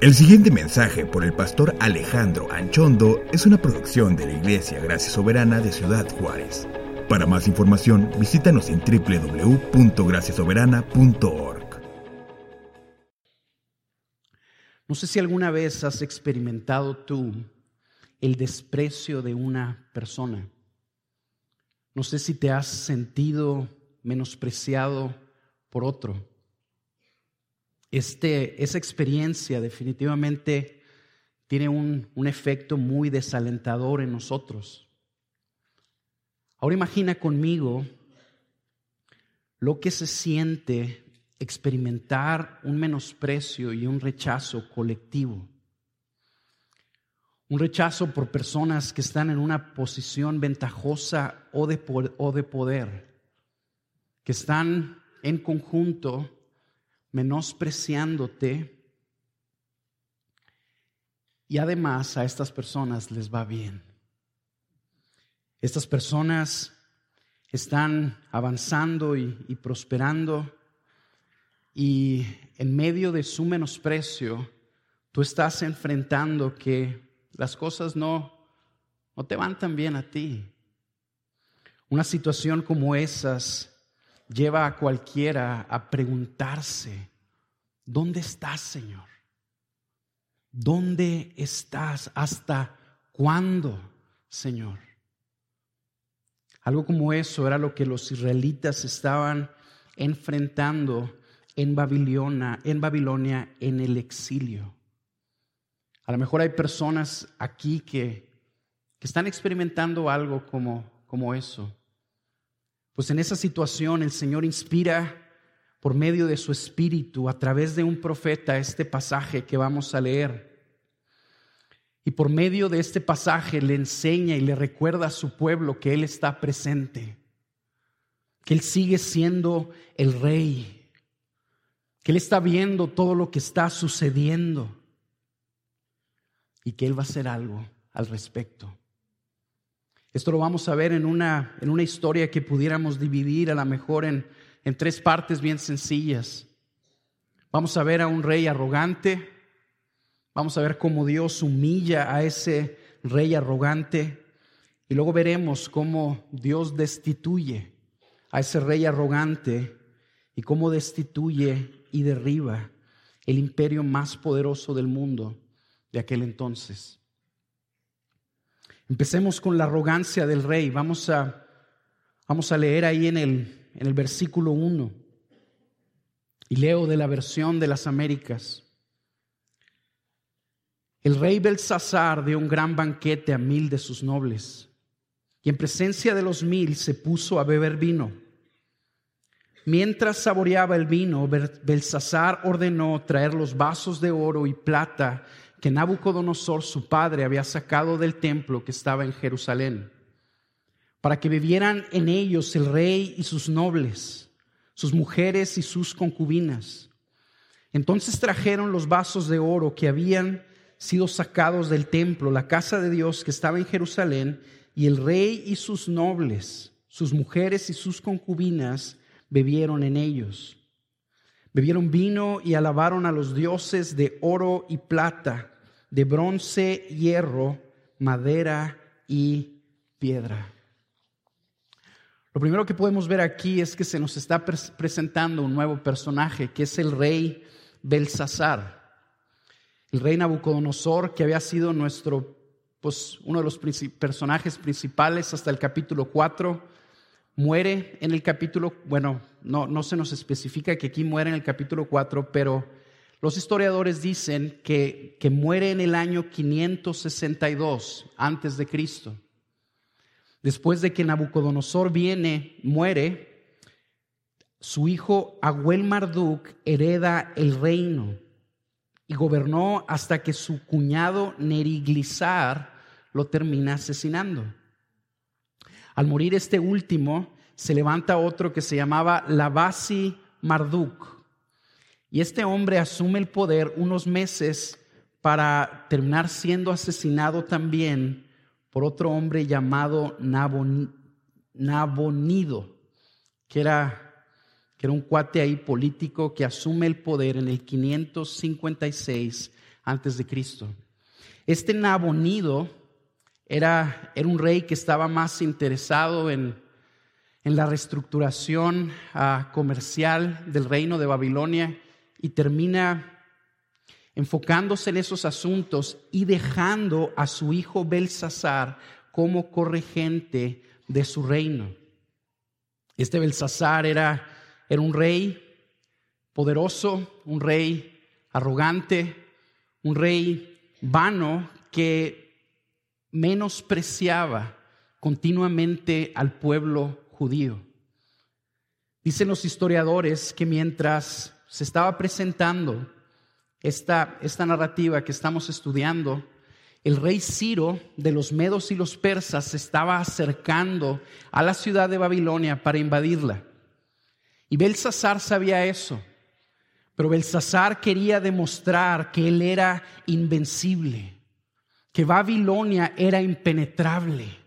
El siguiente mensaje por el pastor Alejandro Anchondo es una producción de la Iglesia Gracia Soberana de Ciudad Juárez. Para más información, visítanos en www.graciasoberana.org. No sé si alguna vez has experimentado tú el desprecio de una persona. No sé si te has sentido menospreciado por otro. Este, esa experiencia definitivamente tiene un, un efecto muy desalentador en nosotros. Ahora imagina conmigo lo que se siente experimentar un menosprecio y un rechazo colectivo. Un rechazo por personas que están en una posición ventajosa o de, o de poder, que están en conjunto menospreciándote y además a estas personas les va bien. Estas personas están avanzando y, prosperando y en medio de su menosprecio tú estás enfrentando que las cosas no, no te van tan bien a ti. Una situación como esas lleva a cualquiera a preguntarse, ¿dónde estás, Señor? ¿Dónde estás? ¿Hasta cuándo, Señor? Algo como eso era lo que los israelitas estaban enfrentando en Babilonia, en Babilonia en el exilio. A lo mejor hay personas aquí que, que están experimentando algo como, como eso. Pues en esa situación el Señor inspira por medio de su espíritu a través de un profeta este pasaje que vamos a leer. Y por medio de este pasaje le enseña y le recuerda a su pueblo que Él está presente, que Él sigue siendo el rey, que Él está viendo todo lo que está sucediendo y que Él va a hacer algo al respecto. Esto lo vamos a ver en una, en una historia que pudiéramos dividir a lo mejor en, en tres partes bien sencillas. Vamos a ver a un rey arrogante, vamos a ver cómo Dios humilla a ese rey arrogante y luego veremos cómo Dios destituye a ese rey arrogante y cómo destituye y derriba el imperio más poderoso del mundo de aquel entonces. Empecemos con la arrogancia del rey. Vamos a, vamos a leer ahí en el, en el versículo 1. Y leo de la versión de las Américas. El rey Belsasar dio un gran banquete a mil de sus nobles, y en presencia de los mil se puso a beber vino. Mientras saboreaba el vino, Belsasar ordenó traer los vasos de oro y plata que Nabucodonosor, su padre, había sacado del templo que estaba en Jerusalén, para que bebieran en ellos el rey y sus nobles, sus mujeres y sus concubinas. Entonces trajeron los vasos de oro que habían sido sacados del templo, la casa de Dios que estaba en Jerusalén, y el rey y sus nobles, sus mujeres y sus concubinas bebieron en ellos. Bebieron vino y alabaron a los dioses de oro y plata, de bronce, hierro, madera y piedra. Lo primero que podemos ver aquí es que se nos está presentando un nuevo personaje, que es el rey Belsasar. El rey Nabucodonosor, que había sido nuestro, pues, uno de los personajes principales hasta el capítulo 4, muere en el capítulo, bueno, no, no se nos especifica que aquí muere en el capítulo 4, pero los historiadores dicen que, que muere en el año 562 antes de Cristo. Después de que Nabucodonosor viene, muere, su hijo Abuel Marduk hereda el reino y gobernó hasta que su cuñado Neriglissar lo termina asesinando. Al morir este último, se levanta otro que se llamaba Labasi Marduk. Y este hombre asume el poder unos meses para terminar siendo asesinado también por otro hombre llamado Nabonido, que era, que era un cuate ahí político que asume el poder en el 556 antes de Cristo. Este Nabonido era, era un rey que estaba más interesado en, en la reestructuración uh, comercial del reino de Babilonia y termina enfocándose en esos asuntos y dejando a su hijo Belsasar como corregente de su reino. Este Belsasar era, era un rey poderoso, un rey arrogante, un rey vano que menospreciaba continuamente al pueblo judío. Dicen los historiadores que mientras se estaba presentando esta, esta narrativa que estamos estudiando, el rey Ciro de los medos y los persas se estaba acercando a la ciudad de Babilonia para invadirla. Y Belsasar sabía eso. Pero Belsasar quería demostrar que él era invencible, que Babilonia era impenetrable,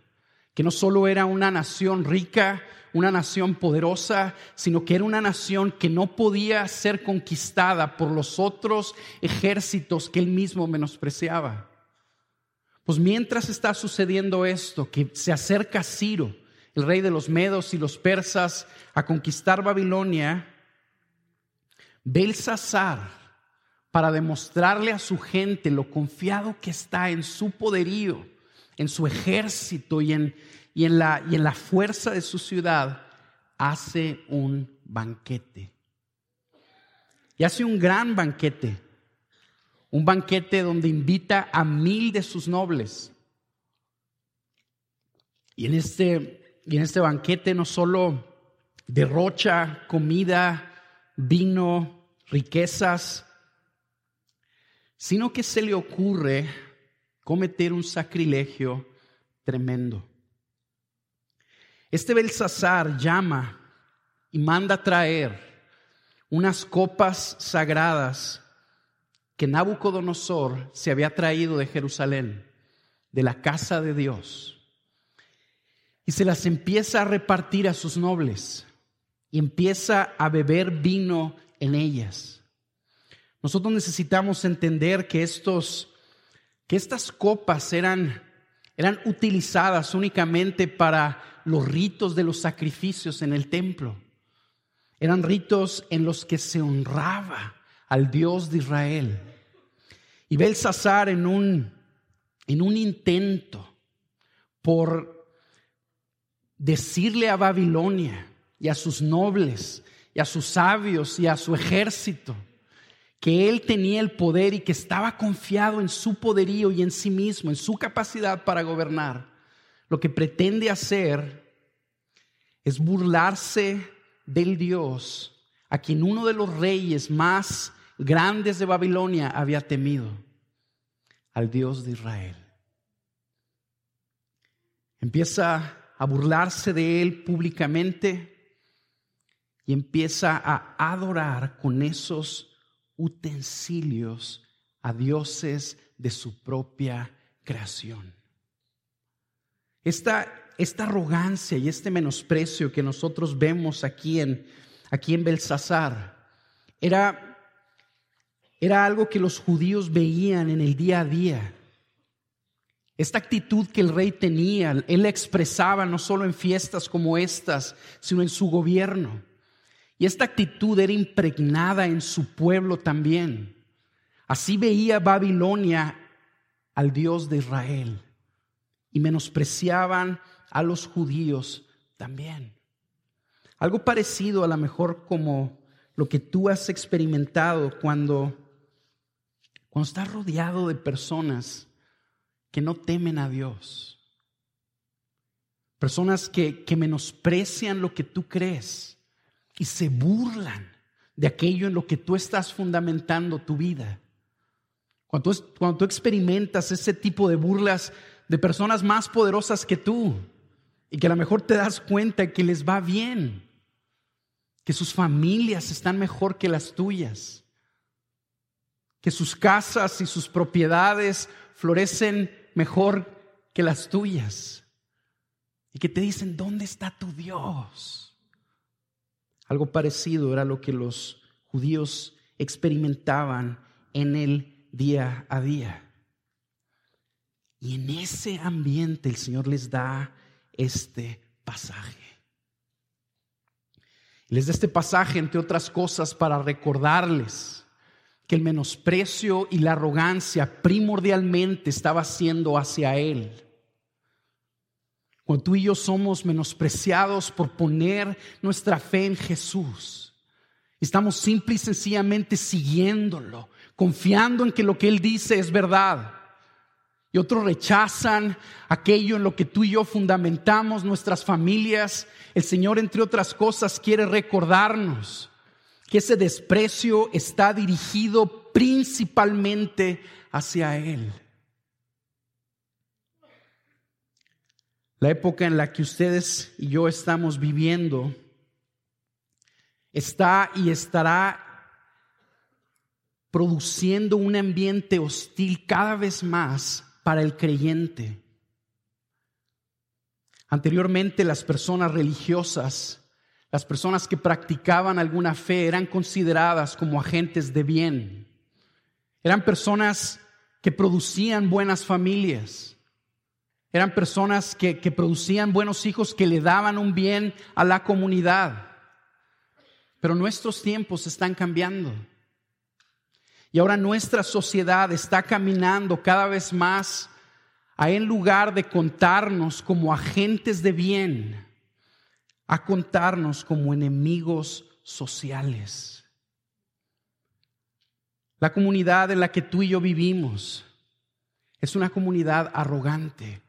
que no solo era una nación rica, una nación poderosa, sino que era una nación que no podía ser conquistada por los otros ejércitos que él mismo menospreciaba. Pues mientras está sucediendo esto, que se acerca Ciro, el rey de los medos y los persas, a conquistar Babilonia, Belsasar, para demostrarle a su gente lo confiado que está en su poderío, en su ejército y en, y en, la, y en la fuerza de su ciudad, hace un banquete. Y hace un gran banquete. Un banquete donde invita a mil de sus nobles. Y en este, y en este banquete no solo derrocha comida, vino, riquezas, sino que se le ocurre cometer un sacrilegio tremendo. Este Belsasar llama y manda traer unas copas sagradas que Nabucodonosor se había traído de Jerusalén, de la casa de Dios, y se las empieza a repartir a sus nobles y empieza a beber vino en ellas. Nosotros necesitamos entender que estos que estas copas eran eran utilizadas únicamente para los ritos de los sacrificios en el templo. Eran ritos en los que se honraba al Dios de Israel. Y Belsasar en un en un intento por decirle a Babilonia y a sus nobles y a sus sabios y a su ejército, que él tenía el poder y que estaba confiado en su poderío y en sí mismo, en su capacidad para gobernar, lo que pretende hacer es burlarse del Dios a quien uno de los reyes más grandes de Babilonia había temido, al Dios de Israel. Empieza a burlarse de él públicamente y empieza a adorar con esos utensilios a dioses de su propia creación. Esta, esta arrogancia y este menosprecio que nosotros vemos aquí en, aquí en Belsasar era, era algo que los judíos veían en el día a día. Esta actitud que el rey tenía, él la expresaba no solo en fiestas como estas, sino en su gobierno. Y esta actitud era impregnada en su pueblo también. Así veía Babilonia al Dios de Israel y menospreciaban a los judíos también. Algo parecido a lo mejor como lo que tú has experimentado cuando, cuando estás rodeado de personas que no temen a Dios. Personas que, que menosprecian lo que tú crees y se burlan de aquello en lo que tú estás fundamentando tu vida. Cuando tú, experimentas ese tipo de burlas de personas más poderosas que tú y que a lo mejor te das cuenta que les va bien, que sus familias están mejor que las tuyas, que sus casas y sus propiedades florecen mejor que las tuyas y que te dicen, ¿dónde está tu Dios? Algo parecido era lo que los judíos experimentaban en el día a día. Y en ese ambiente el Señor les da este pasaje. Les da este pasaje, entre otras cosas, para recordarles que el menosprecio y la arrogancia primordialmente estaba siendo hacia Él. Cuando tú y yo somos menospreciados por poner nuestra fe en Jesús, estamos simple y sencillamente siguiéndolo, confiando en que lo que Él dice es verdad. Y otros rechazan aquello en lo que tú y yo fundamentamos nuestras familias. El Señor, entre otras cosas, quiere recordarnos que ese desprecio está dirigido principalmente hacia Él. La época en la que ustedes y yo estamos viviendo está y estará produciendo un ambiente hostil cada vez más para el creyente. Anteriormente las personas religiosas, las personas que practicaban alguna fe eran consideradas como agentes de bien. Eran personas que producían buenas familias eran personas que, producían buenos hijos, que le daban un bien a la comunidad. Pero nuestros tiempos están cambiando. Y ahora nuestra sociedad está caminando cada vez más a en lugar de contarnos como agentes de bien, a contarnos como enemigos sociales. La comunidad en la que tú y yo vivimos es una comunidad arrogante,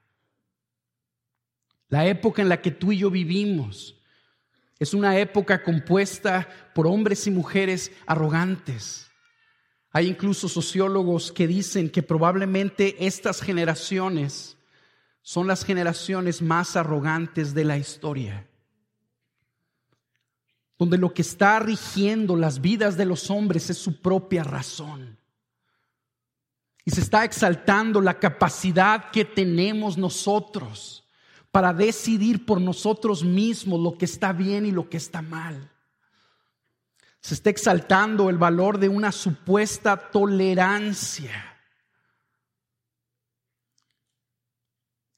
la época en la que tú y yo vivimos es una época compuesta por hombres y mujeres arrogantes. Hay incluso sociólogos que dicen que probablemente estas generaciones son las generaciones más arrogantes de la historia, donde lo que está rigiendo las vidas de los hombres es su propia razón. Y se está exaltando la capacidad que tenemos nosotros para decidir por nosotros mismos lo que está bien y lo que está mal. Se está exaltando el valor de una supuesta tolerancia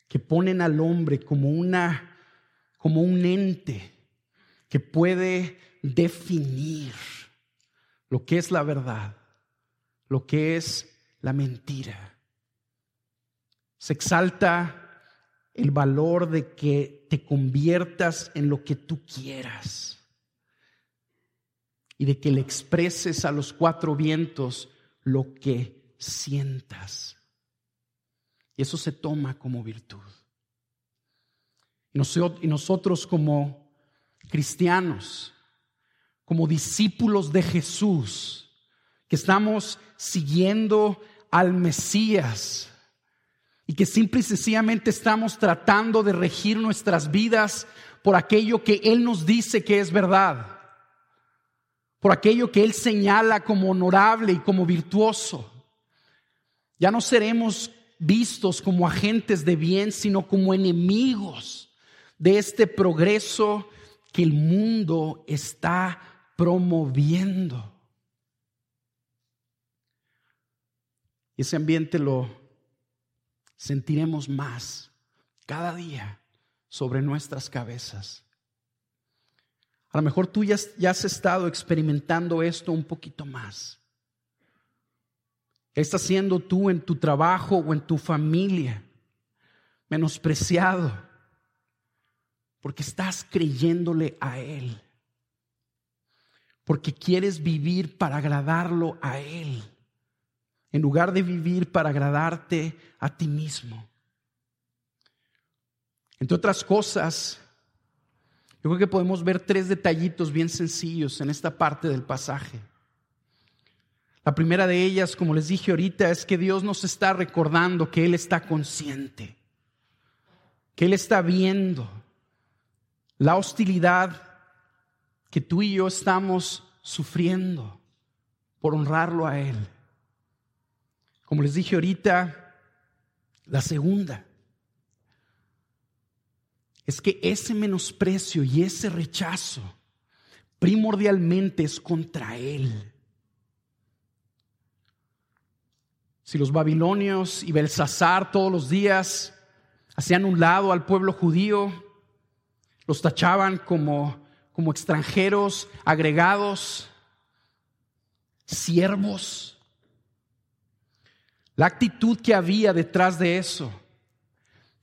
que ponen al hombre como una como un ente que puede definir lo que es la verdad, lo que es la mentira. Se exalta el valor de que te conviertas en lo que tú quieras y de que le expreses a los cuatro vientos lo que sientas. Y eso se toma como virtud. Y nosotros como cristianos, como discípulos de Jesús, que estamos siguiendo al Mesías, y que simple y sencillamente estamos tratando de regir nuestras vidas por aquello que Él nos dice que es verdad, por aquello que Él señala como honorable y como virtuoso. Ya no seremos vistos como agentes de bien, sino como enemigos de este progreso que el mundo está promoviendo. Ese ambiente lo sentiremos más cada día sobre nuestras cabezas. A lo mejor tú ya, has estado experimentando esto un poquito más. ¿Qué estás haciendo tú en tu trabajo o en tu familia? Menospreciado. Porque estás creyéndole a Él. Porque quieres vivir para agradarlo a Él en lugar de vivir para agradarte a ti mismo. Entre otras cosas, yo creo que podemos ver tres detallitos bien sencillos en esta parte del pasaje. La primera de ellas, como les dije ahorita, es que Dios nos está recordando que Él está consciente, que Él está viendo la hostilidad que tú y yo estamos sufriendo por honrarlo a Él. Como les dije ahorita, la segunda es que ese menosprecio y ese rechazo primordialmente es contra Él. Si los babilonios y Belsasar todos los días hacían un lado al pueblo judío, los tachaban como, como extranjeros, agregados, siervos. La actitud que había detrás de eso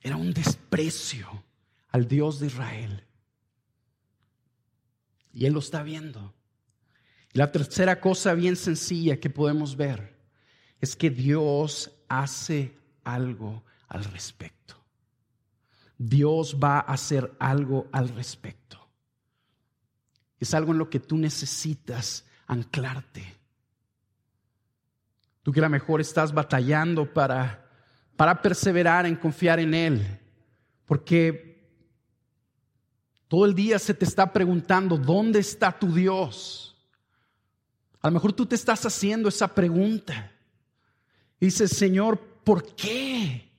era un desprecio al Dios de Israel. Y Él lo está viendo. Y la tercera cosa bien sencilla que podemos ver es que Dios hace algo al respecto. Dios va a hacer algo al respecto. Es algo en lo que tú necesitas anclarte. Tú que a lo mejor estás batallando para, para perseverar en confiar en Él, porque todo el día se te está preguntando, ¿dónde está tu Dios? A lo mejor tú te estás haciendo esa pregunta. Y dices, Señor, ¿por qué?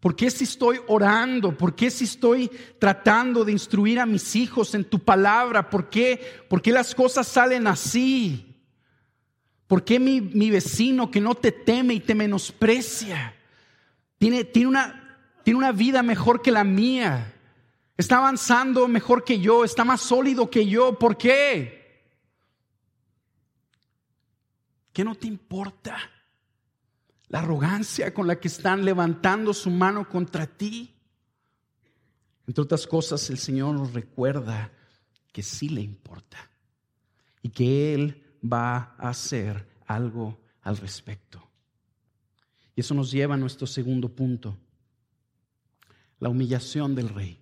¿Por qué si estoy orando? ¿Por qué si estoy tratando de instruir a mis hijos en tu palabra? ¿Por qué? ¿Por qué las cosas salen así? ¿Por qué mi, mi vecino que no te teme y te menosprecia tiene, tiene, una, tiene una vida mejor que la mía? Está avanzando mejor que yo, está más sólido que yo. ¿Por qué? ¿Qué no te importa? la arrogancia con la que están levantando su mano contra ti. Entre otras cosas, el Señor nos recuerda que sí le importa y que Él va a hacer algo al respecto. Y eso nos lleva a nuestro segundo punto, la humillación del rey.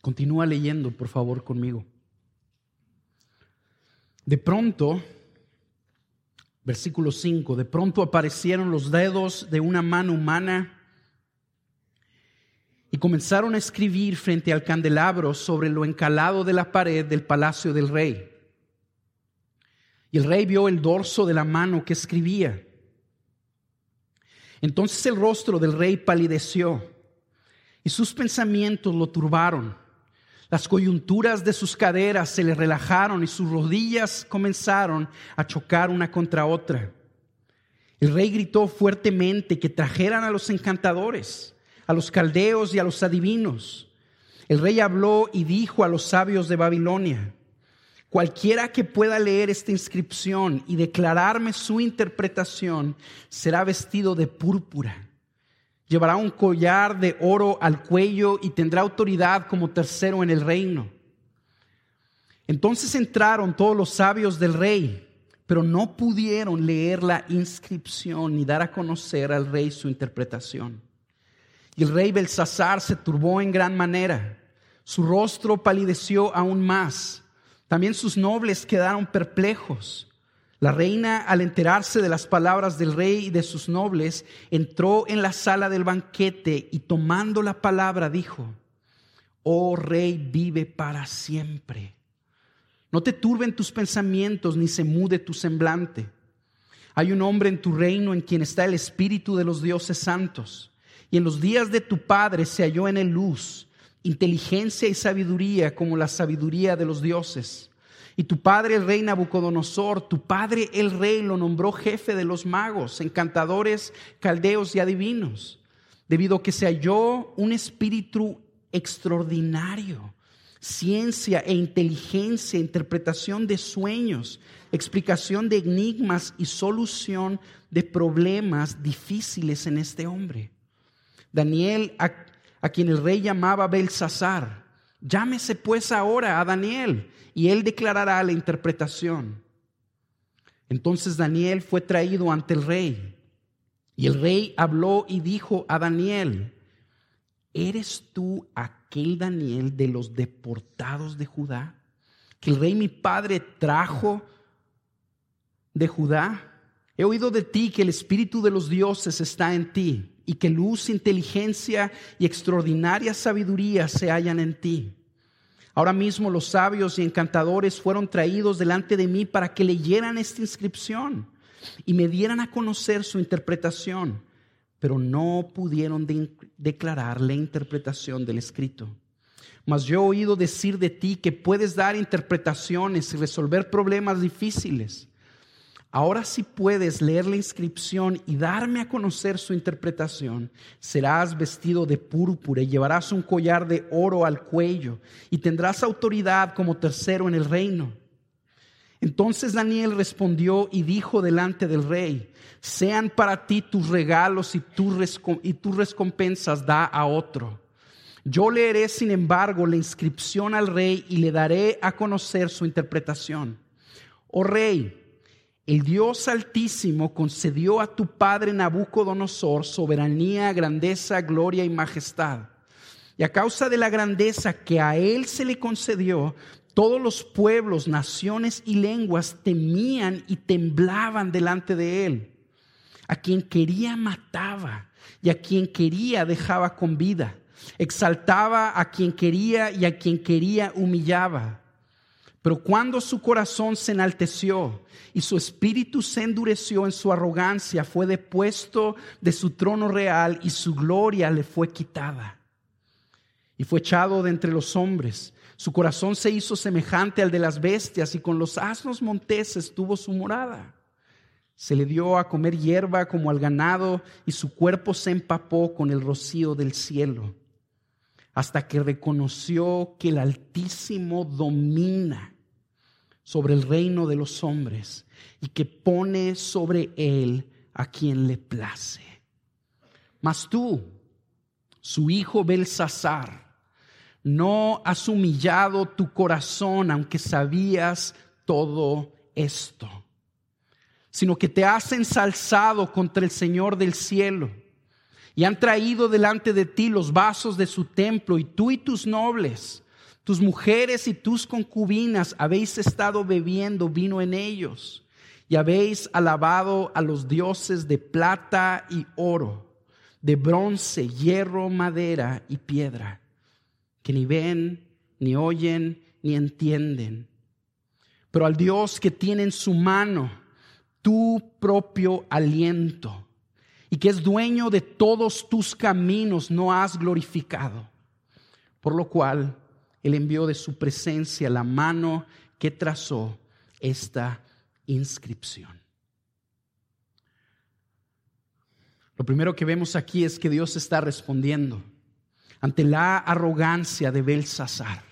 Continúa leyendo, por favor, conmigo. De pronto, Versículo 5, de pronto aparecieron los dedos de una mano humana y comenzaron a escribir frente al candelabro sobre lo encalado de la pared del palacio del rey. Y el rey vio el dorso de la mano que escribía. Entonces el rostro del rey palideció y sus pensamientos lo turbaron. Las coyunturas de sus caderas se le relajaron y sus rodillas comenzaron a chocar una contra otra. El rey gritó fuertemente que trajeran a los encantadores, a los caldeos y a los adivinos. El rey habló y dijo a los sabios de Babilonia, cualquiera que pueda leer esta inscripción y declararme su interpretación será vestido de púrpura Llevará un collar de oro al cuello y tendrá autoridad como tercero en el reino. Entonces entraron todos los sabios del rey, pero no pudieron leer la inscripción ni dar a conocer al rey su interpretación. Y el rey Belsasar se turbó en gran manera. Su rostro palideció aún más. También sus nobles quedaron perplejos. La reina, al enterarse de las palabras del rey y de sus nobles, entró en la sala del banquete y tomando la palabra dijo, Oh rey, vive para siempre. No te turben tus pensamientos ni se mude tu semblante. Hay un hombre en tu reino en quien está el espíritu de los dioses santos. Y en los días de tu padre se halló en él luz, inteligencia y sabiduría como la sabiduría de los dioses. Y tu padre el rey Nabucodonosor, tu padre el rey lo nombró jefe de los magos, encantadores, caldeos y adivinos, debido a que se halló un espíritu extraordinario, ciencia e inteligencia, interpretación de sueños, explicación de enigmas y solución de problemas difíciles en este hombre. Daniel, a, quien el rey llamaba Belsasar, llámese pues ahora a Daniel y él declarará la interpretación. Entonces Daniel fue traído ante el rey y el rey habló y dijo a Daniel, ¿eres tú aquel Daniel de los deportados de Judá? Que el rey mi padre trajo de Judá. He oído de ti que el espíritu de los dioses está en ti y que luz, inteligencia y extraordinaria sabiduría se hallan en ti. Ahora mismo los sabios y encantadores fueron traídos delante de mí para que leyeran esta inscripción y me dieran a conocer su interpretación, pero no pudieron declarar la interpretación del escrito. Mas yo he oído decir de ti que puedes dar interpretaciones y resolver problemas difíciles. Ahora si puedes leer la inscripción y darme a conocer su interpretación, serás vestido de púrpura y llevarás un collar de oro al cuello y tendrás autoridad como tercero en el reino. Entonces Daniel respondió y dijo delante del rey, sean para ti tus regalos y tus, recompensas da a otro. Yo leeré, sin embargo, la inscripción al rey y le daré a conocer su interpretación. Oh rey, el Dios Altísimo concedió a tu padre Nabucodonosor soberanía, grandeza, gloria y majestad. Y a causa de la grandeza que a él se le concedió, todos los pueblos, naciones y lenguas temían y temblaban delante de él. A quien quería mataba y a quien quería dejaba con vida. Exaltaba a quien quería y a quien quería humillaba. Pero cuando su corazón se enalteció y su espíritu se endureció en su arrogancia, fue depuesto de su trono real y su gloria le fue quitada. Y fue echado de entre los hombres. Su corazón se hizo semejante al de las bestias y con los asnos monteses tuvo su morada. Se le dio a comer hierba como al ganado y su cuerpo se empapó con el rocío del cielo hasta que reconoció que el Altísimo domina sobre el reino de los hombres y que pone sobre él a quien le place. Mas tú, su hijo Belsasar, no has humillado tu corazón aunque sabías todo esto, sino que te has ensalzado contra el Señor del cielo y han traído delante de ti los vasos de su templo y tú y tus nobles tus mujeres y tus concubinas habéis estado bebiendo vino en ellos y habéis alabado a los dioses de plata y oro, de bronce, hierro, madera y piedra, que ni ven, ni oyen, ni entienden. Pero al Dios que tiene en su mano tu propio aliento y que es dueño de todos tus caminos, no has glorificado. Por lo cual, él envió de su presencia la mano que trazó esta inscripción. Lo primero que vemos aquí es que Dios está respondiendo ante la arrogancia de Belsasar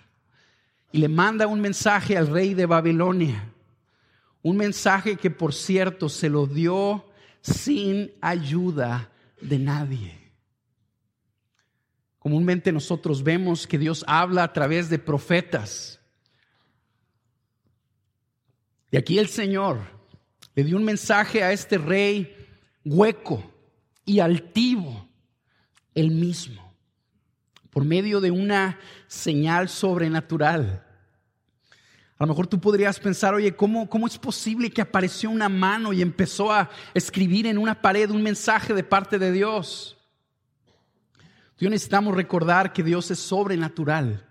y le manda un mensaje al rey de Babilonia, un mensaje que por cierto se lo dio sin ayuda de nadie. Comúnmente nosotros vemos que Dios habla a través de profetas. Y aquí el Señor le dio un mensaje a este rey hueco y altivo, el mismo, por medio de una señal sobrenatural. A lo mejor tú podrías pensar, oye, ¿cómo, ¿cómo es posible que apareció una mano y empezó a escribir en una pared un mensaje de parte de Dios? Tú y yo necesitamos recordar que Dios es sobrenatural.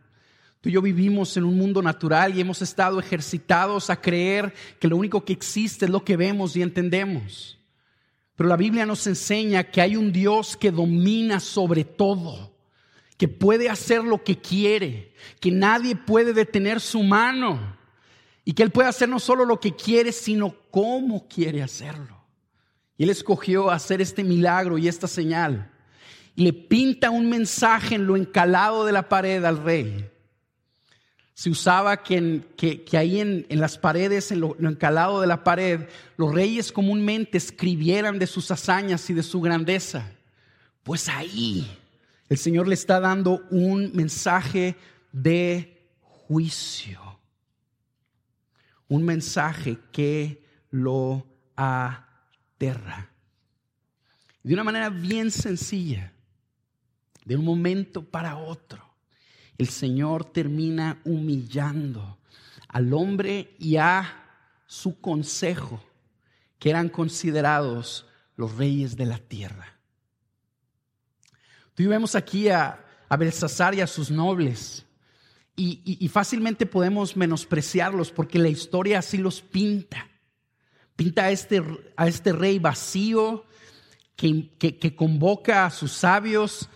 Tú y yo vivimos en un mundo natural y hemos estado ejercitados a creer que lo único que existe es lo que vemos y entendemos. Pero la Biblia nos enseña que hay un Dios que domina sobre todo, que puede hacer lo que quiere, que nadie puede detener su mano y que Él puede hacer no solo lo que quiere, sino cómo quiere hacerlo. Y Él escogió hacer este milagro y esta señal y le pinta un mensaje en lo encalado de la pared al rey. Se usaba que, que, ahí en, las paredes, en lo, encalado de la pared, los reyes comúnmente escribieran de sus hazañas y de su grandeza. Pues ahí el Señor le está dando un mensaje de juicio. Un mensaje que lo aterra. De una manera bien sencilla de un momento para otro, el Señor termina humillando al hombre y a su consejo, que eran considerados los reyes de la tierra. Tú vemos aquí a, a Belsasar y a sus nobles, y, fácilmente podemos menospreciarlos porque la historia así los pinta. Pinta a este, a este rey vacío que, que convoca a sus sabios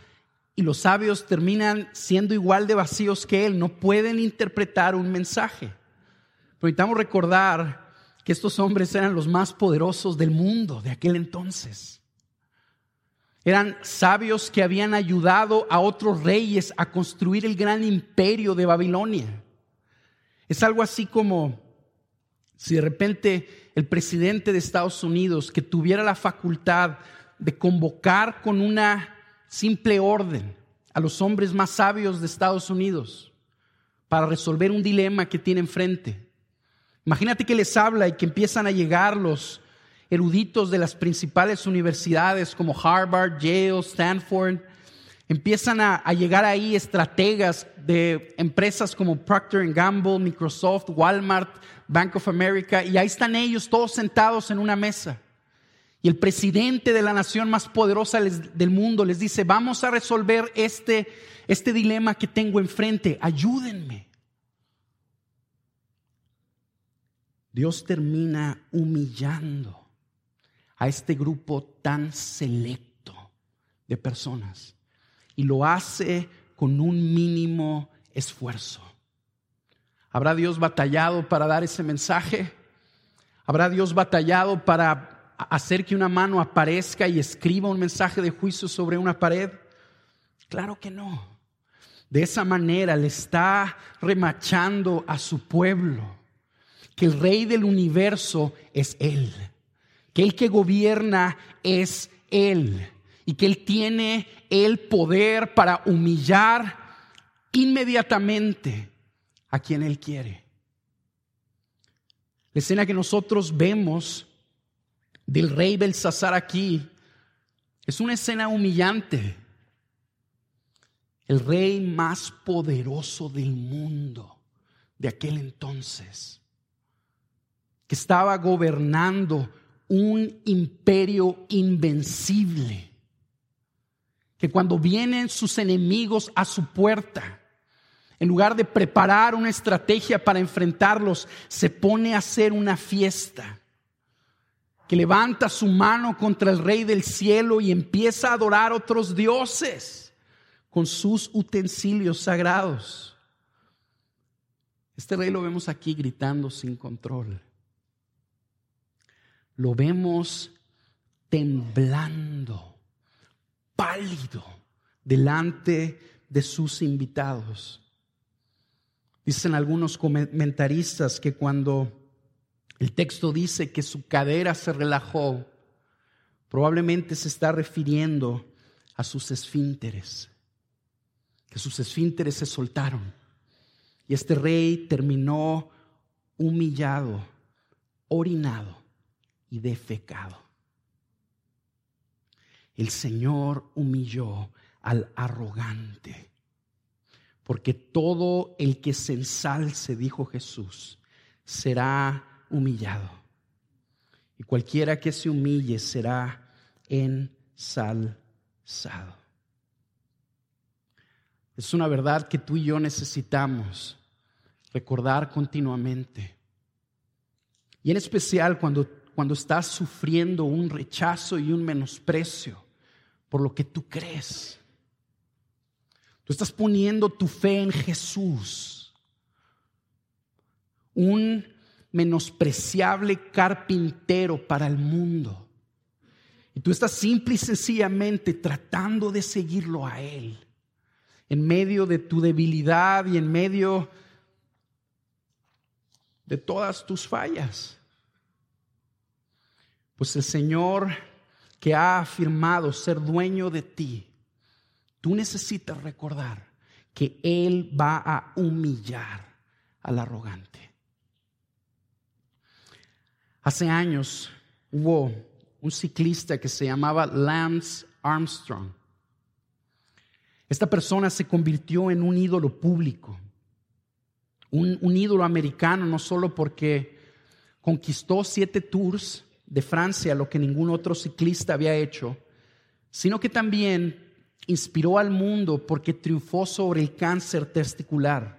y los sabios terminan siendo igual de vacíos que él, no pueden interpretar un mensaje. Pero necesitamos recordar que estos hombres eran los más poderosos del mundo de aquel entonces. Eran sabios que habían ayudado a otros reyes a construir el gran imperio de Babilonia. Es algo así como si de repente el presidente de Estados Unidos, que tuviera la facultad de convocar con una simple orden a los hombres más sabios de Estados Unidos para resolver un dilema que tiene enfrente. Imagínate que les habla y que empiezan a llegar los eruditos de las principales universidades como Harvard, Yale, Stanford. Empiezan a, llegar ahí estrategas de empresas como Procter Gamble, Microsoft, Walmart, Bank of America, y ahí están ellos todos sentados en una mesa. El presidente de la nación más poderosa del mundo les dice, vamos a resolver este, este dilema que tengo enfrente, ayúdenme. Dios termina humillando a este grupo tan selecto de personas y lo hace con un mínimo esfuerzo. ¿Habrá Dios batallado para dar ese mensaje? ¿Habrá Dios batallado para hacer que una mano aparezca y escriba un mensaje de juicio sobre una pared? Claro que no. De esa manera le está remachando a su pueblo que el rey del universo es Él que el que gobierna es Él y que Él tiene el poder para humillar inmediatamente a quien Él quiere. La escena que nosotros vemos del rey Belsasar aquí es una escena humillante. El rey más poderoso del mundo de aquel entonces, que estaba gobernando un imperio invencible, que cuando vienen sus enemigos a su puerta, en lugar de preparar una estrategia para enfrentarlos, se pone a hacer una fiesta, que levanta su mano contra el rey del cielo y empieza a adorar otros dioses con sus utensilios sagrados. Este rey lo vemos aquí gritando sin control lo vemos temblando, pálido, delante de sus invitados. Dicen algunos comentaristas que cuando el texto dice que su cadera se relajó, probablemente se está refiriendo a sus esfínteres, que sus esfínteres se soltaron. Y este rey terminó humillado, orinado y defecado. El Señor humilló al arrogante, porque todo el que se ensalce, dijo Jesús, será humillado. Y cualquiera que se humille será ensalzado. Es una verdad que tú y yo necesitamos recordar continuamente. Y en especial cuando cuando estás sufriendo un rechazo y un menosprecio por lo que tú crees. Tú estás poniendo tu fe en Jesús, un menospreciable carpintero para el mundo. Y tú estás simple y sencillamente tratando de seguirlo a Él, en medio de tu debilidad y en medio de todas tus fallas. Pues el Señor que ha afirmado ser dueño de ti, tú necesitas recordar que Él va a humillar al arrogante. Hace años hubo un ciclista que se llamaba Lance Armstrong. Esta persona se convirtió en un ídolo público, un, ídolo americano, no solo porque conquistó siete tours, de Francia, lo que ningún otro ciclista había hecho, sino que también inspiró al mundo porque triunfó sobre el cáncer testicular.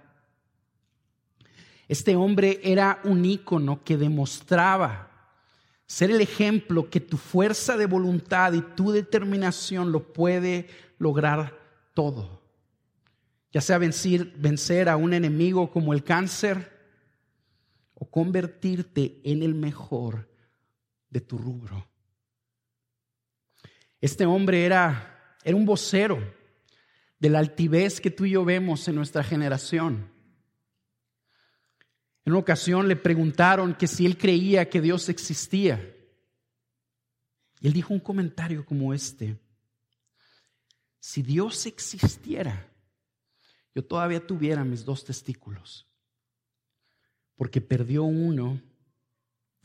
Este hombre era un ícono que demostraba ser el ejemplo que tu fuerza de voluntad y tu determinación lo puede lograr todo. Ya sea vencer, vencer a un enemigo como el cáncer, o convertirte en el mejor de tu rubro. Este hombre era, era un vocero de la altivez que tú y yo vemos en nuestra generación. En una ocasión le preguntaron que si él creía que Dios existía. Y él dijo un comentario como este. Si Dios existiera, yo todavía tuviera mis dos testículos, porque perdió uno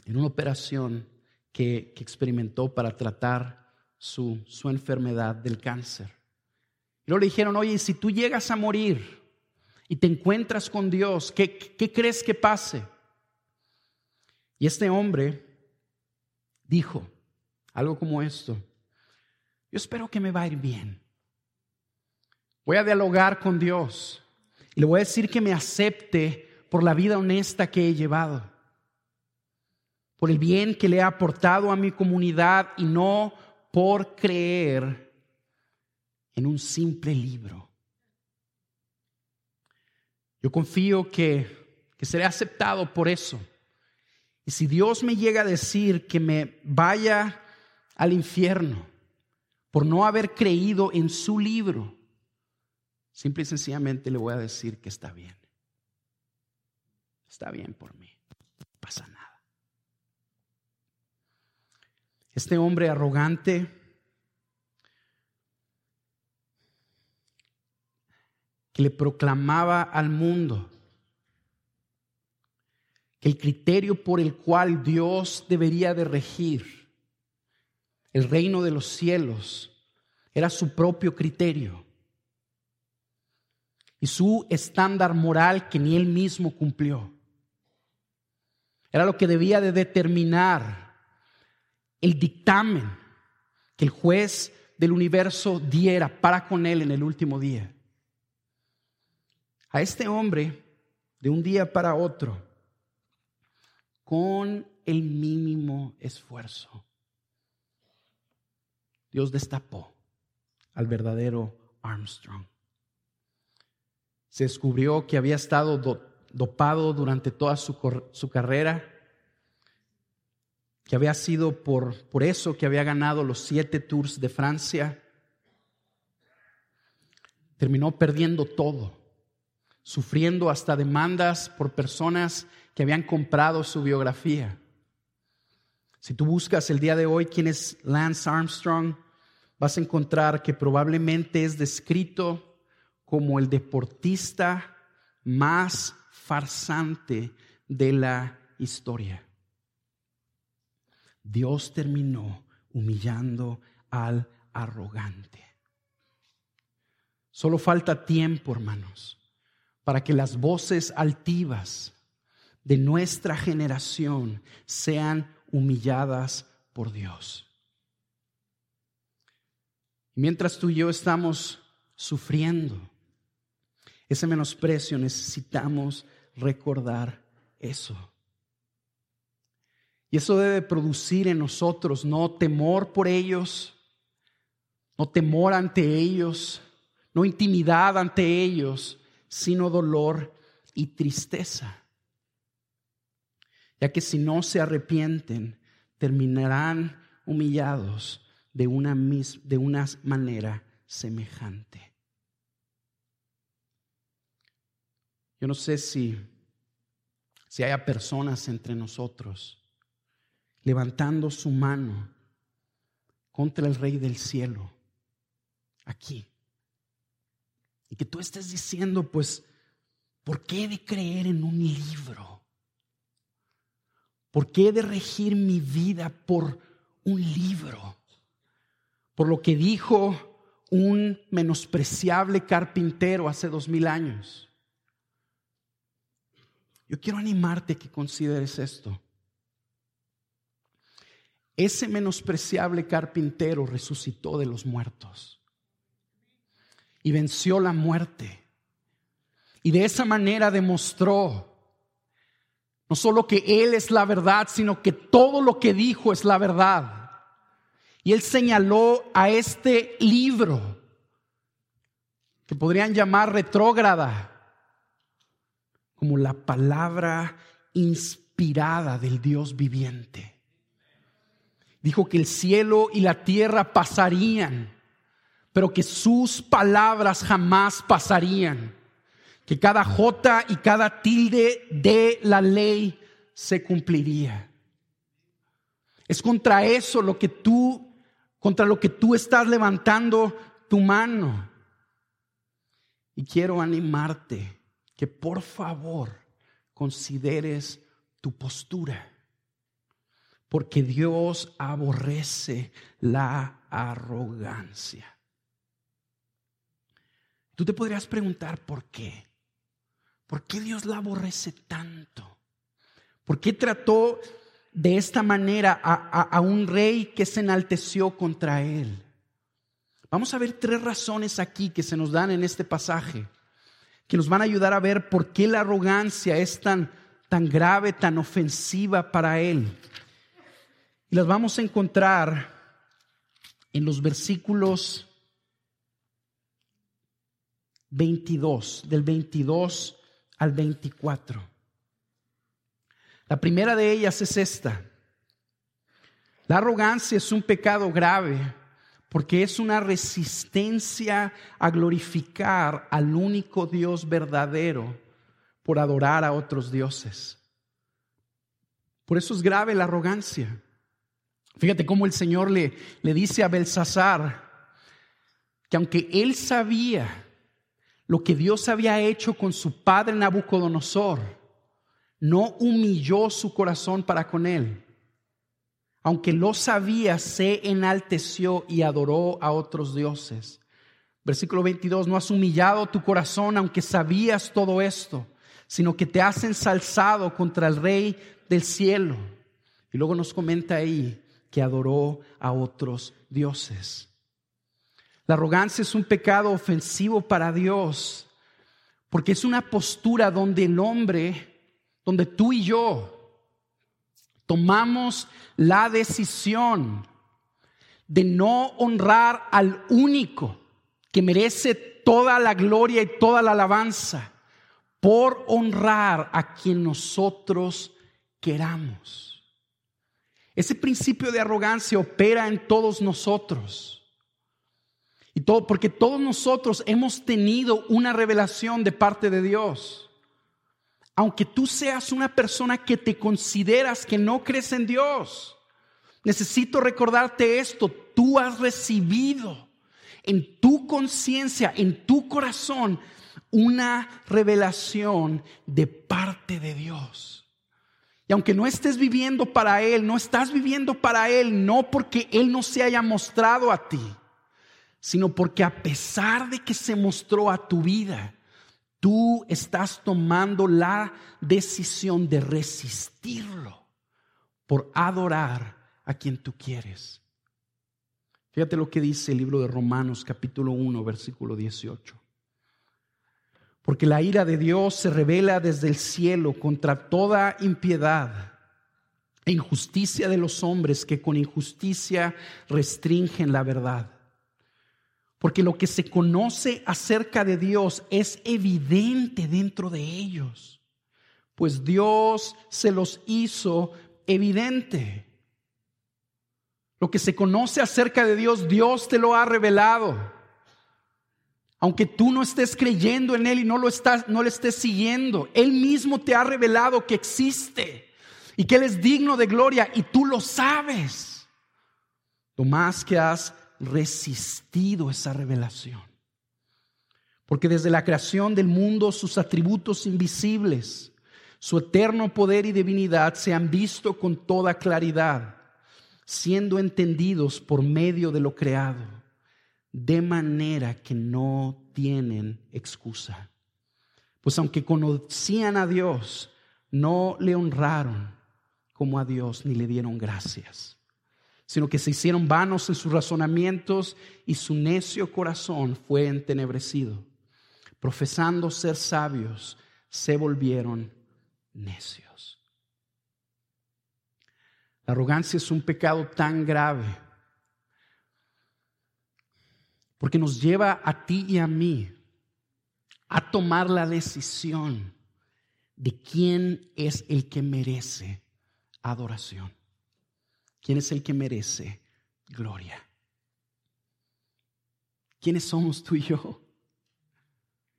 en una operación que, experimentó para tratar su, su enfermedad del cáncer. Y luego le dijeron, oye, si tú llegas a morir y te encuentras con Dios, ¿qué, crees que pase? Y este hombre dijo algo como esto, yo espero que me va a ir bien. Voy a dialogar con Dios y le voy a decir que me acepte por la vida honesta que he llevado, por el bien que le he aportado a mi comunidad y no por creer en un simple libro. Yo confío que, que seré aceptado por eso. Y si Dios me llega a decir que me vaya al infierno por no haber creído en su libro, simple y sencillamente le voy a decir que está bien. Está bien por mí. No pasa nada. Este hombre arrogante que le proclamaba al mundo que el criterio por el cual Dios debería de regir el reino de los cielos era su propio criterio y su estándar moral que ni él mismo cumplió. Era lo que debía de determinar el dictamen que el juez del universo diera para con él en el último día. A este hombre, de un día para otro, con el mínimo esfuerzo, Dios destapó al verdadero Armstrong. Se descubrió que había estado dopado durante toda su, su, carrera, que había sido por, por eso que había ganado los siete tours de Francia. Terminó perdiendo todo sufriendo hasta demandas por personas que habían comprado su biografía. Si tú buscas el día de hoy quién es Lance Armstrong, vas a encontrar que probablemente es descrito como el deportista más farsante de la historia. Dios terminó humillando al arrogante. Solo falta tiempo, hermanos para que las voces altivas de nuestra generación sean humilladas por Dios. Mientras tú y yo estamos sufriendo ese menosprecio, necesitamos recordar eso. Y eso debe producir en nosotros no temor por ellos, no temor ante ellos, no intimidad ante ellos, sino dolor y tristeza. Ya que si no se arrepienten, terminarán humillados de una, de una manera semejante. Yo no sé si, si haya personas entre nosotros levantando su mano contra el Rey del Cielo, aquí. Y que tú estés diciendo, pues, ¿por qué he de creer en un libro? ¿Por qué he de regir mi vida por un libro? Por lo que dijo un menospreciable carpintero hace dos mil años. Yo quiero animarte a que consideres esto. Ese menospreciable carpintero resucitó de los muertos y venció la muerte. Y de esa manera demostró no solo que Él es la verdad, sino que todo lo que dijo es la verdad. Y Él señaló a este libro, que podrían llamar retrógrada, como la palabra inspirada del Dios viviente. Dijo que el cielo y la tierra pasarían, pero que sus palabras jamás pasarían. Que cada jota y cada tilde de la ley se cumpliría. Es contra eso lo que tú, contra lo que tú estás levantando tu mano. Y quiero animarte que por favor consideres tu postura. Porque Dios aborrece la arrogancia. Tú te podrías preguntar por qué. ¿Por qué Dios la aborrece tanto? ¿Por qué trató de esta manera a, a, un rey que se enalteció contra él? Vamos a ver tres razones aquí que se nos dan en este pasaje, que nos van a ayudar a ver por qué la arrogancia es tan, tan grave, tan ofensiva para él. Y las vamos a encontrar en los versículos 22, del 22 al 24. La primera de ellas es esta. La arrogancia es un pecado grave porque es una resistencia a glorificar al único Dios verdadero por adorar a otros dioses. Por eso es grave la arrogancia. Fíjate cómo el Señor le, le dice a Belsasar que aunque él sabía lo que Dios había hecho con su padre Nabucodonosor, no humilló su corazón para con él. Aunque lo sabía, se enalteció y adoró a otros dioses. Versículo 22, no has humillado tu corazón aunque sabías todo esto, sino que te has ensalzado contra el rey del cielo. Y luego nos comenta ahí que adoró a otros dioses. La arrogancia es un pecado ofensivo para Dios, porque es una postura donde el hombre, donde tú y yo tomamos la decisión de no honrar al único que merece toda la gloria y toda la alabanza, por honrar a quien nosotros queramos. Ese principio de arrogancia opera en todos nosotros. Y todo, porque todos nosotros hemos tenido una revelación de parte de Dios. Aunque tú seas una persona que te consideras que no crees en Dios, necesito recordarte esto. Tú has recibido en tu conciencia, en tu corazón, una revelación de parte de Dios. Y aunque no estés viviendo para Él, no estás viviendo para Él, no porque Él no se haya mostrado a ti sino porque a pesar de que se mostró a tu vida, tú estás tomando la decisión de resistirlo por adorar a quien tú quieres. Fíjate lo que dice el libro de Romanos capítulo 1, versículo 18. Porque la ira de Dios se revela desde el cielo contra toda impiedad e injusticia de los hombres que con injusticia restringen la verdad porque lo que se conoce acerca de Dios es evidente dentro de ellos, pues Dios se los hizo evidente. Lo que se conoce acerca de Dios, Dios te lo ha revelado. Aunque tú no estés creyendo en Él y no lo estás, no le estés siguiendo, Él mismo te ha revelado que existe y que Él es digno de gloria y tú lo sabes. Lo más que has resistido esa revelación. Porque desde la creación del mundo sus atributos invisibles, su eterno poder y divinidad se han visto con toda claridad, siendo entendidos por medio de lo creado, de manera que no tienen excusa. Pues aunque conocían a Dios, no le honraron como a Dios ni le dieron gracias sino que se hicieron vanos en sus razonamientos y su necio corazón fue entenebrecido. Profesando ser sabios, se volvieron necios. La arrogancia es un pecado tan grave porque nos lleva a ti y a mí a tomar la decisión de quién es el que merece adoración. ¿Quién es el que merece gloria? ¿Quiénes somos tú y yo?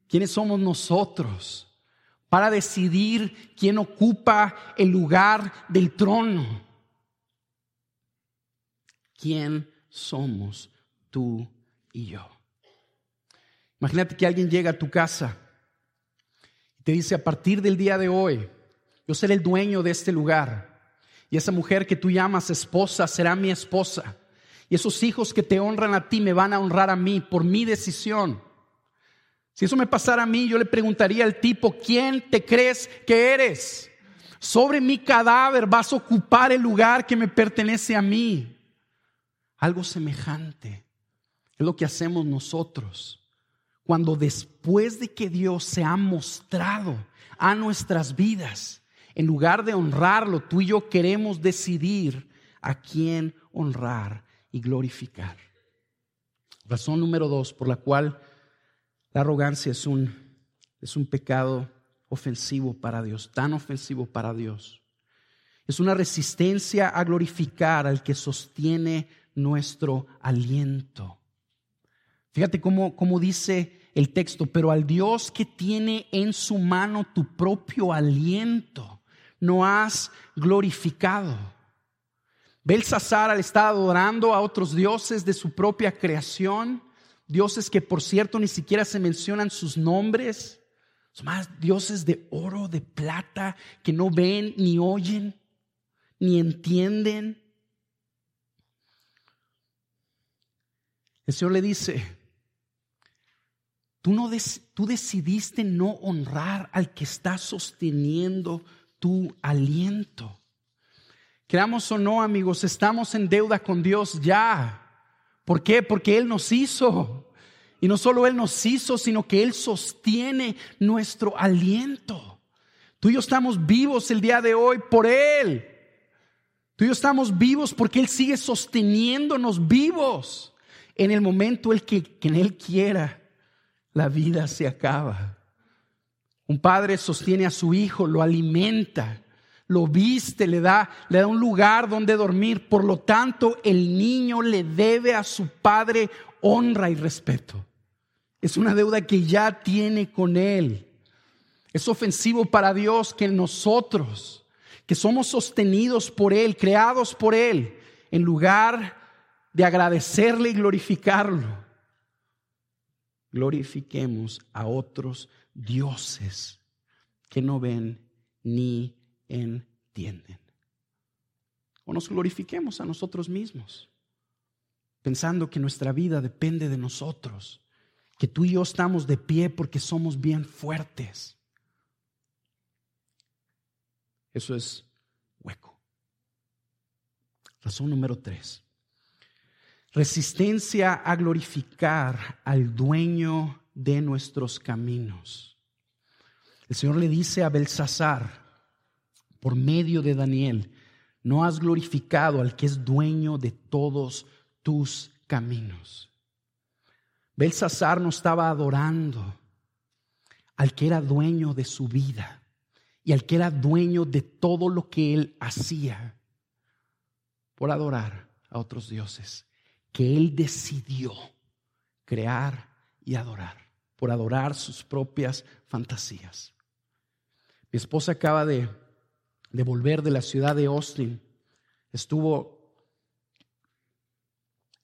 ¿Quiénes somos nosotros para decidir quién ocupa el lugar del trono? ¿Quién somos tú y yo? Imagínate que alguien llega a tu casa y te dice, a partir del día de hoy, yo seré el dueño de este lugar. Y esa mujer que tú llamas esposa será mi esposa. Y esos hijos que te honran a ti me van a honrar a mí por mi decisión. Si eso me pasara a mí, yo le preguntaría al tipo, ¿quién te crees que eres? Sobre mi cadáver vas a ocupar el lugar que me pertenece a mí. Algo semejante es lo que hacemos nosotros cuando después de que Dios se ha mostrado a nuestras vidas, en lugar de honrarlo, tú y yo queremos decidir a quién honrar y glorificar. Razón número dos por la cual la arrogancia es un, es un pecado ofensivo para Dios, tan ofensivo para Dios. Es una resistencia a glorificar al que sostiene nuestro aliento. Fíjate cómo, dice el texto, pero al Dios que tiene en su mano tu propio aliento, no has glorificado. Belsasar al estar adorando a otros dioses de su propia creación, dioses que por cierto ni siquiera se mencionan sus nombres, son más dioses de oro, de plata, que no ven ni oyen, ni entienden. El Señor le dice, Tú, no tú decidiste no honrar al que está sosteniendo tu aliento. Creamos o no, amigos, estamos en deuda con Dios ya. ¿Por qué? Porque Él nos hizo. Y no solo Él nos hizo, sino que Él sostiene nuestro aliento. Tú y yo estamos vivos el día de hoy por Él. Tú y yo estamos vivos porque Él sigue sosteniéndonos vivos en el momento el que, que en Él quiera la vida se acaba. Un padre sostiene a su hijo, lo alimenta, lo viste, le da, le da un lugar donde dormir. Por lo tanto, el niño le debe a su padre honra y respeto. Es una deuda que ya tiene con él. Es ofensivo para Dios que nosotros, que somos sostenidos por Él, creados por Él, en lugar de agradecerle y glorificarlo, glorifiquemos a otros dioses que no ven ni entienden. O nos glorifiquemos a nosotros mismos, pensando que nuestra vida depende de nosotros, que tú y yo estamos de pie porque somos bien fuertes. Eso es hueco. Razón número tres resistencia a glorificar al dueño de nuestros caminos. El Señor le dice a Belsasar, por medio de Daniel, no has glorificado al que es dueño de todos tus caminos. Belsasar no estaba adorando al que era dueño de su vida y al que era dueño de todo lo que él hacía por adorar a otros dioses que él decidió crear y adorar, por adorar sus propias fantasías. Mi esposa acaba de, de volver de la ciudad de Austin. Estuvo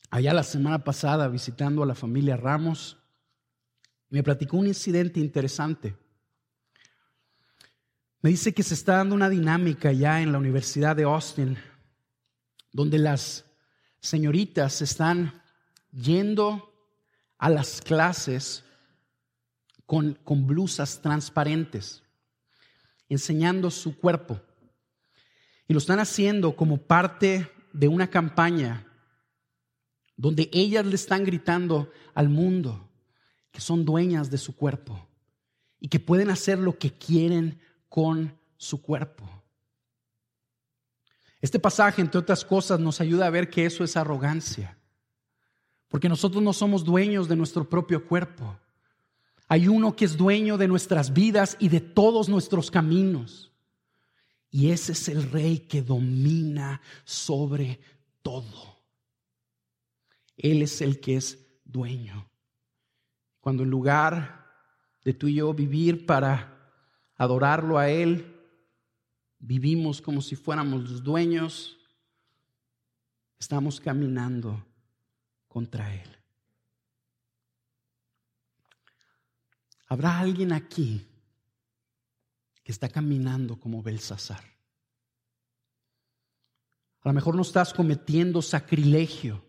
allá la semana pasada visitando a la familia Ramos. Me platicó un incidente interesante. Me dice que se está dando una dinámica ya en la Universidad de Austin, donde las señoritas están yendo a las clases con, blusas transparentes, enseñando su cuerpo. Y lo están haciendo como parte de una campaña donde ellas le están gritando al mundo que son dueñas de su cuerpo y que pueden hacer lo que quieren con su cuerpo. Este pasaje, entre otras cosas, nos ayuda a ver que eso es arrogancia, porque nosotros no somos dueños de nuestro propio cuerpo. Hay uno que es dueño de nuestras vidas y de todos nuestros caminos. Y ese es el rey que domina sobre todo. Él es el que es dueño. Cuando en lugar de tú y yo vivir para adorarlo a Él, vivimos como si fuéramos los dueños, estamos caminando contra Él. ¿Habrá alguien aquí que está caminando como Belsasar? A lo mejor no estás cometiendo sacrilegio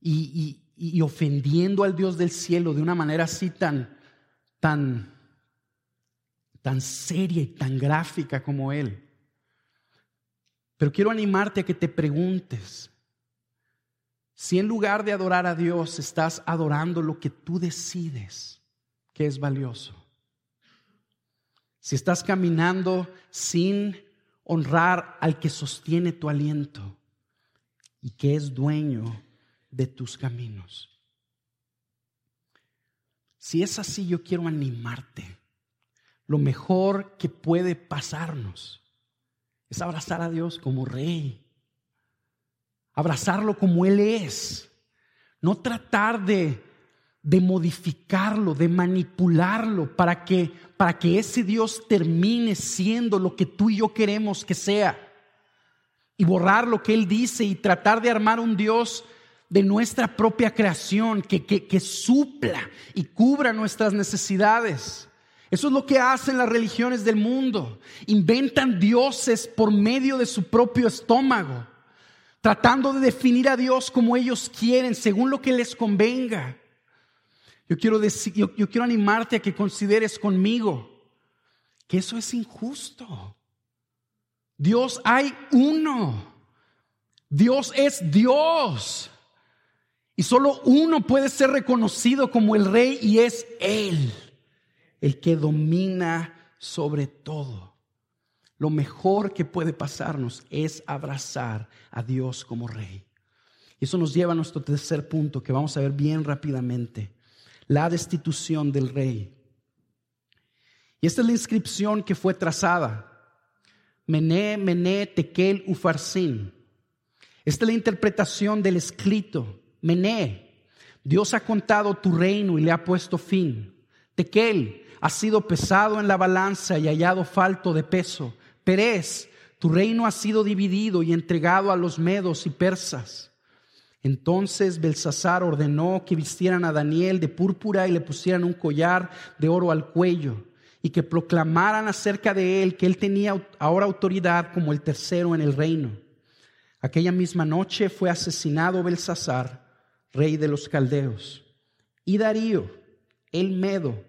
y, y, ofendiendo al Dios del cielo de una manera así tan, tan, tan seria y tan gráfica como Él. Pero quiero animarte a que te preguntes si en lugar de adorar a Dios estás adorando lo que tú decides que es valioso. Si estás caminando sin honrar al que sostiene tu aliento y que es dueño de tus caminos. Si es así, yo quiero animarte. Lo mejor que puede pasarnos es abrazar a Dios como rey. Abrazarlo como Él es. No tratar de, de modificarlo, de manipularlo para que, para que ese Dios termine siendo lo que tú y yo queremos que sea. Y borrar lo que Él dice y tratar de armar un Dios de nuestra propia creación que, que, supla y cubra nuestras necesidades. Eso es lo que hacen las religiones del mundo. Inventan dioses por medio de su propio estómago, tratando de definir a Dios como ellos quieren, según lo que les convenga. Yo quiero, decir, yo quiero animarte a que consideres conmigo que eso es injusto. Dios hay uno. Dios es Dios. Y solo uno puede ser reconocido como el rey y es Él, el que domina sobre todo. Lo mejor que puede pasarnos es abrazar a Dios como rey. Y eso nos lleva a nuestro tercer punto que vamos a ver bien rápidamente, la destitución del rey. Y esta es la inscripción que fue trazada. Mené, mené, tekel, ufarsin. Esta es la interpretación del escrito Mené, Dios ha contado tu reino y le ha puesto fin. Tequel, ha sido pesado en la balanza y hallado falto de peso. Perez, tu reino ha sido dividido y entregado a los medos y persas. Entonces Belsasar ordenó que vistieran a Daniel de púrpura y le pusieran un collar de oro al cuello y que proclamaran acerca de él que él tenía ahora autoridad como el tercero en el reino. Aquella misma noche fue asesinado Belsasar rey de los caldeos. Y Darío, el Medo,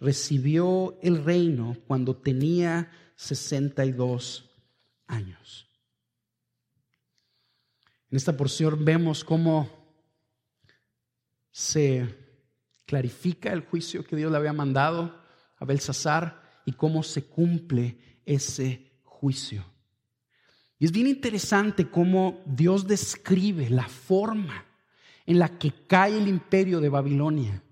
recibió el reino cuando tenía 62 años. En esta porción vemos cómo se clarifica el juicio que Dios le había mandado a Belsasar y cómo se cumple ese juicio. Y es bien interesante cómo Dios describe la forma en la que cae el imperio de Babilonia.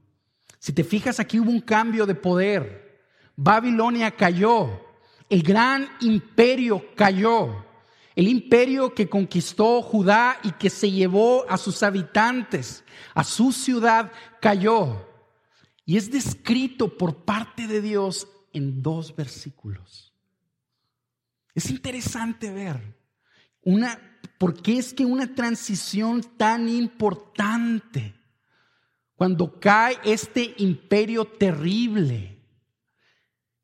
Si te fijas, aquí hubo un cambio de poder. Babilonia cayó, el gran imperio cayó, el imperio que conquistó Judá y que se llevó a sus habitantes, a su ciudad, cayó. Y es descrito por parte de Dios en dos versículos. Es interesante ver una ¿Por qué es que una transición tan importante, cuando cae este imperio terrible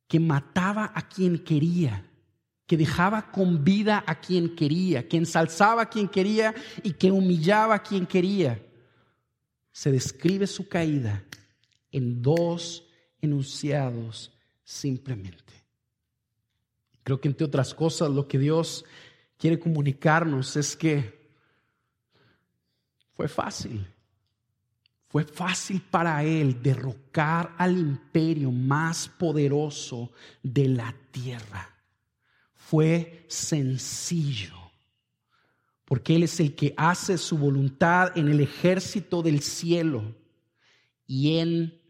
que mataba a quien quería, que dejaba con vida a quien quería, que ensalzaba a quien quería y que humillaba a quien quería, se describe su caída en dos enunciados simplemente. Creo que entre otras cosas lo que Dios quiere comunicarnos es que fue fácil. Fue fácil para él derrocar al imperio más poderoso de la tierra. Fue sencillo, porque él es el que hace su voluntad en el ejército del cielo y en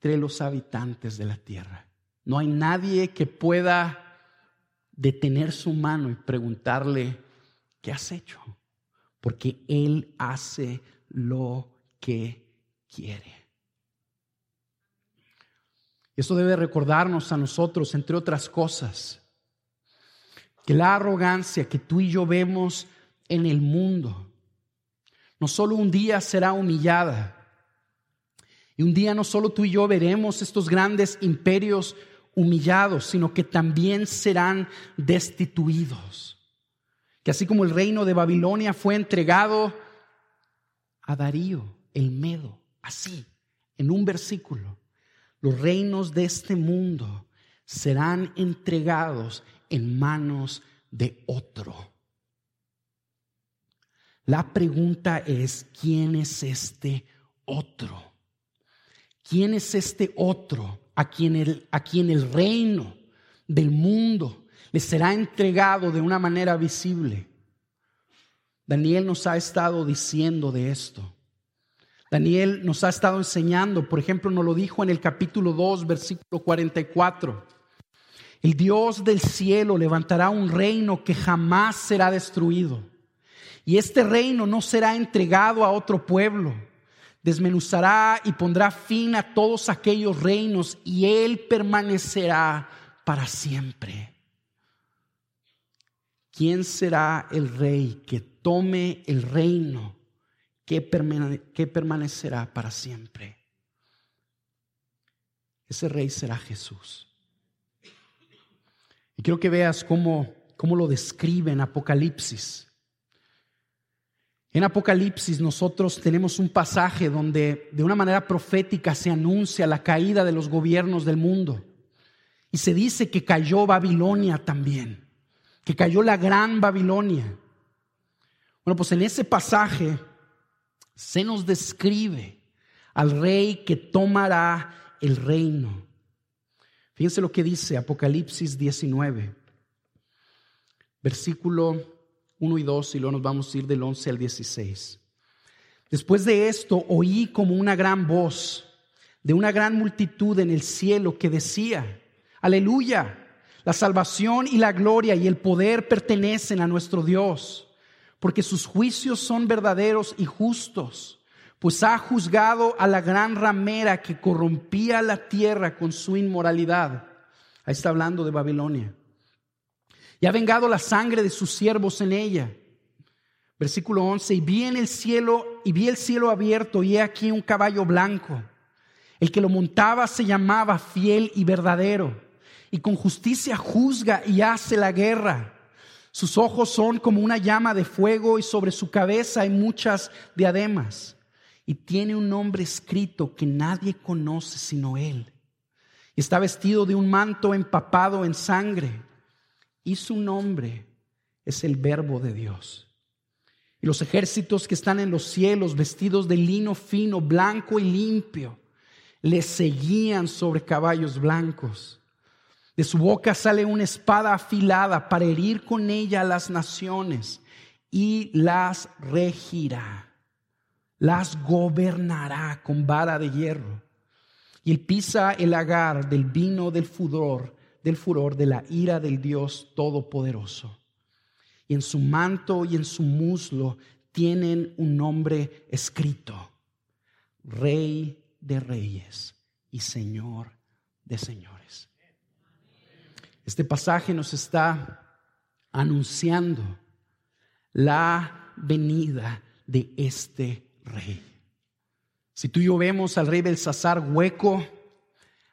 entre los habitantes de la tierra. No hay nadie que pueda detener su mano y preguntarle, ¿qué has hecho? Porque Él hace lo que quiere. Eso debe recordarnos a nosotros, entre otras cosas, que la arrogancia que tú y yo vemos en el mundo, no solo un día será humillada, y un día no solo tú y yo veremos estos grandes imperios humillados, sino que también serán destituidos. Que así como el reino de Babilonia fue entregado a Darío, el Medo, así, en un versículo, los reinos de este mundo serán entregados en manos de otro. La pregunta es, ¿quién es este otro? ¿Quién es este otro a quien el, a quien el reino del mundo le será entregado de una manera visible? Daniel nos ha estado diciendo de esto. Daniel nos ha estado enseñando, por ejemplo, nos lo dijo en el capítulo 2, versículo 44. El Dios del cielo levantará un reino que jamás será destruido. Y este reino no será entregado a otro pueblo. Desmenuzará y pondrá fin a todos aquellos reinos y él permanecerá para siempre. ¿Quién será el rey que tome el reino que, permanecerá para siempre. Ese rey será Jesús. Y quiero que veas cómo, cómo lo describe en Apocalipsis. En Apocalipsis nosotros tenemos un pasaje donde de una manera profética se anuncia la caída de los gobiernos del mundo. Y se dice que cayó Babilonia también, que cayó la gran Babilonia. Bueno, pues en ese pasaje se nos describe al rey que tomará el reino. Fíjense lo que dice Apocalipsis 19, versículo 1 y 2, y luego nos vamos a ir del 11 al 16. Después de esto oí como una gran voz de una gran multitud en el cielo que decía, aleluya, la salvación y la gloria y el poder pertenecen a nuestro Dios porque sus juicios son verdaderos y justos, pues ha juzgado a la gran ramera que corrompía la tierra con su inmoralidad. Ahí está hablando de Babilonia. Y ha vengado la sangre de sus siervos en ella. Versículo 11, y vi en el cielo, y vi el cielo abierto, y he aquí un caballo blanco. El que lo montaba se llamaba fiel y verdadero, y con justicia juzga y hace la guerra. Sus ojos son como una llama de fuego y sobre su cabeza hay muchas diademas. Y tiene un nombre escrito que nadie conoce sino él. Y está vestido de un manto empapado en sangre. Y su nombre es el verbo de Dios. Y los ejércitos que están en los cielos, vestidos de lino fino, blanco y limpio, le seguían sobre caballos blancos de su boca sale una espada afilada para herir con ella a las naciones y las regirá. Las gobernará con vara de hierro. Y él pisa el agar del vino del furor, del furor de la ira del Dios Todopoderoso. Y en su manto y en su muslo tienen un nombre escrito, Rey de Reyes y Señor de Señores. Este pasaje nos está anunciando la venida de este rey. Si tú y yo vemos al rey Belsasar hueco,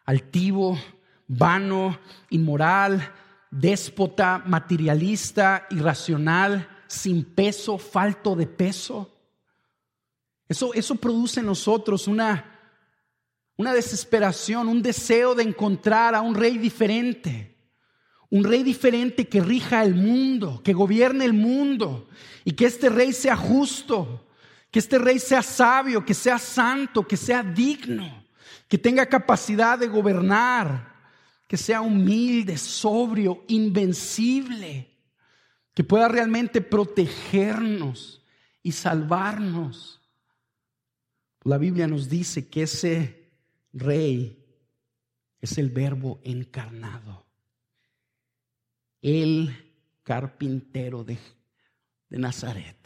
altivo, vano, inmoral, déspota, materialista, irracional, sin peso, falto de peso, eso, eso produce en nosotros una, una desesperación, un deseo de encontrar a un rey diferente un rey diferente que rija el mundo, que gobierne el mundo y que este rey sea justo, que este rey sea sabio, que sea santo, que sea digno, que tenga capacidad de gobernar, que sea humilde, sobrio, invencible, que pueda realmente protegernos y salvarnos. La Biblia nos dice que ese rey es el verbo encarnado. El carpintero de, de Nazaret,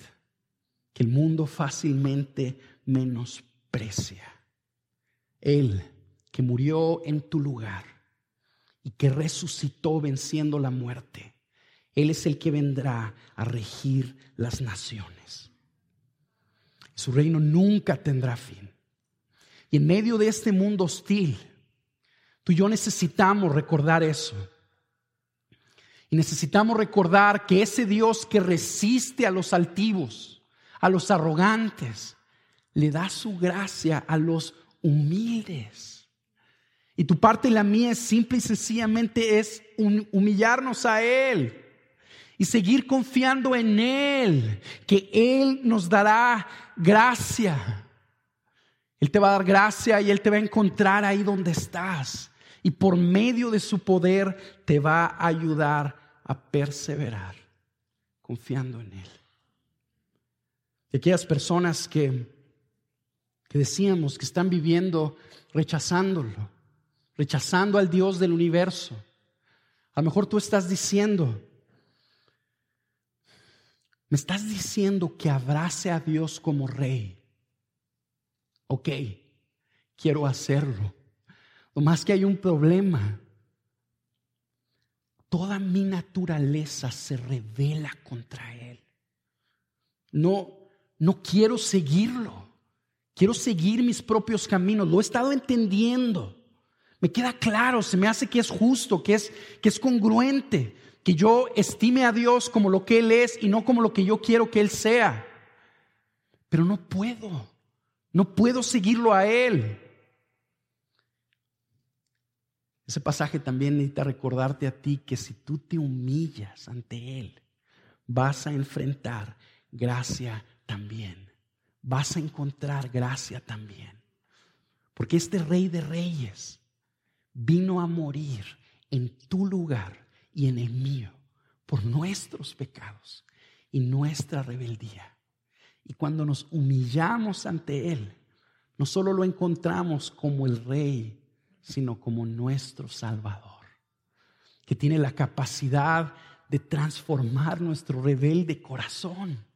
que el mundo fácilmente menosprecia. Él que murió en tu lugar y que resucitó venciendo la muerte. Él es el que vendrá a regir las naciones. Su reino nunca tendrá fin. Y en medio de este mundo hostil, tú y yo necesitamos recordar eso. Y necesitamos recordar que ese Dios que resiste a los altivos, a los arrogantes, le da su gracia a los humildes. Y tu parte y la mía es simple y sencillamente es humillarnos a Él y seguir confiando en Él, que Él nos dará gracia. Él te va a dar gracia y Él te va a encontrar ahí donde estás. Y por medio de su poder te va a ayudar a perseverar confiando en Él. De aquellas personas que, que decíamos que están viviendo rechazándolo, rechazando al Dios del universo. A lo mejor tú estás diciendo, me estás diciendo que abrace a Dios como rey. Ok, quiero hacerlo. Lo más que hay un problema. Toda mi naturaleza se revela contra Él. No, no quiero seguirlo. Quiero seguir mis propios caminos. Lo he estado entendiendo. Me queda claro, se me hace que es justo, que es, que es congruente, que yo estime a Dios como lo que Él es y no como lo que yo quiero que Él sea. Pero no puedo, no puedo seguirlo a Él. Ese pasaje también necesita recordarte a ti que si tú te humillas ante Él, vas a enfrentar gracia también. Vas a encontrar gracia también. Porque este Rey de Reyes vino a morir en tu lugar y en el mío por nuestros pecados y nuestra rebeldía. Y cuando nos humillamos ante Él, no solo lo encontramos como el Rey, sino como nuestro Salvador, que tiene la capacidad de transformar nuestro rebelde corazón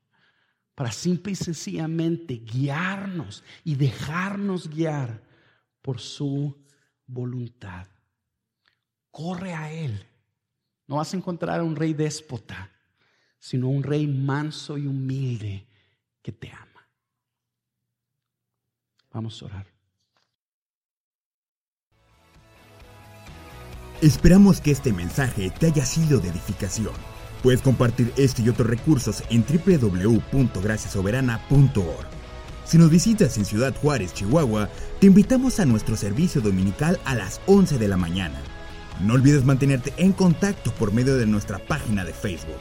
para simple y sencillamente guiarnos y dejarnos guiar por su voluntad. Corre a Él. No vas a encontrar a un rey déspota, sino un rey manso y humilde que te ama. Vamos a orar. Esperamos que este mensaje te haya sido de edificación. Puedes compartir este y otros recursos en www.graciasoberana.org. Si nos visitas en Ciudad Juárez, Chihuahua, te invitamos a nuestro servicio dominical a las 11 de la mañana. No olvides mantenerte en contacto por medio de nuestra página de Facebook.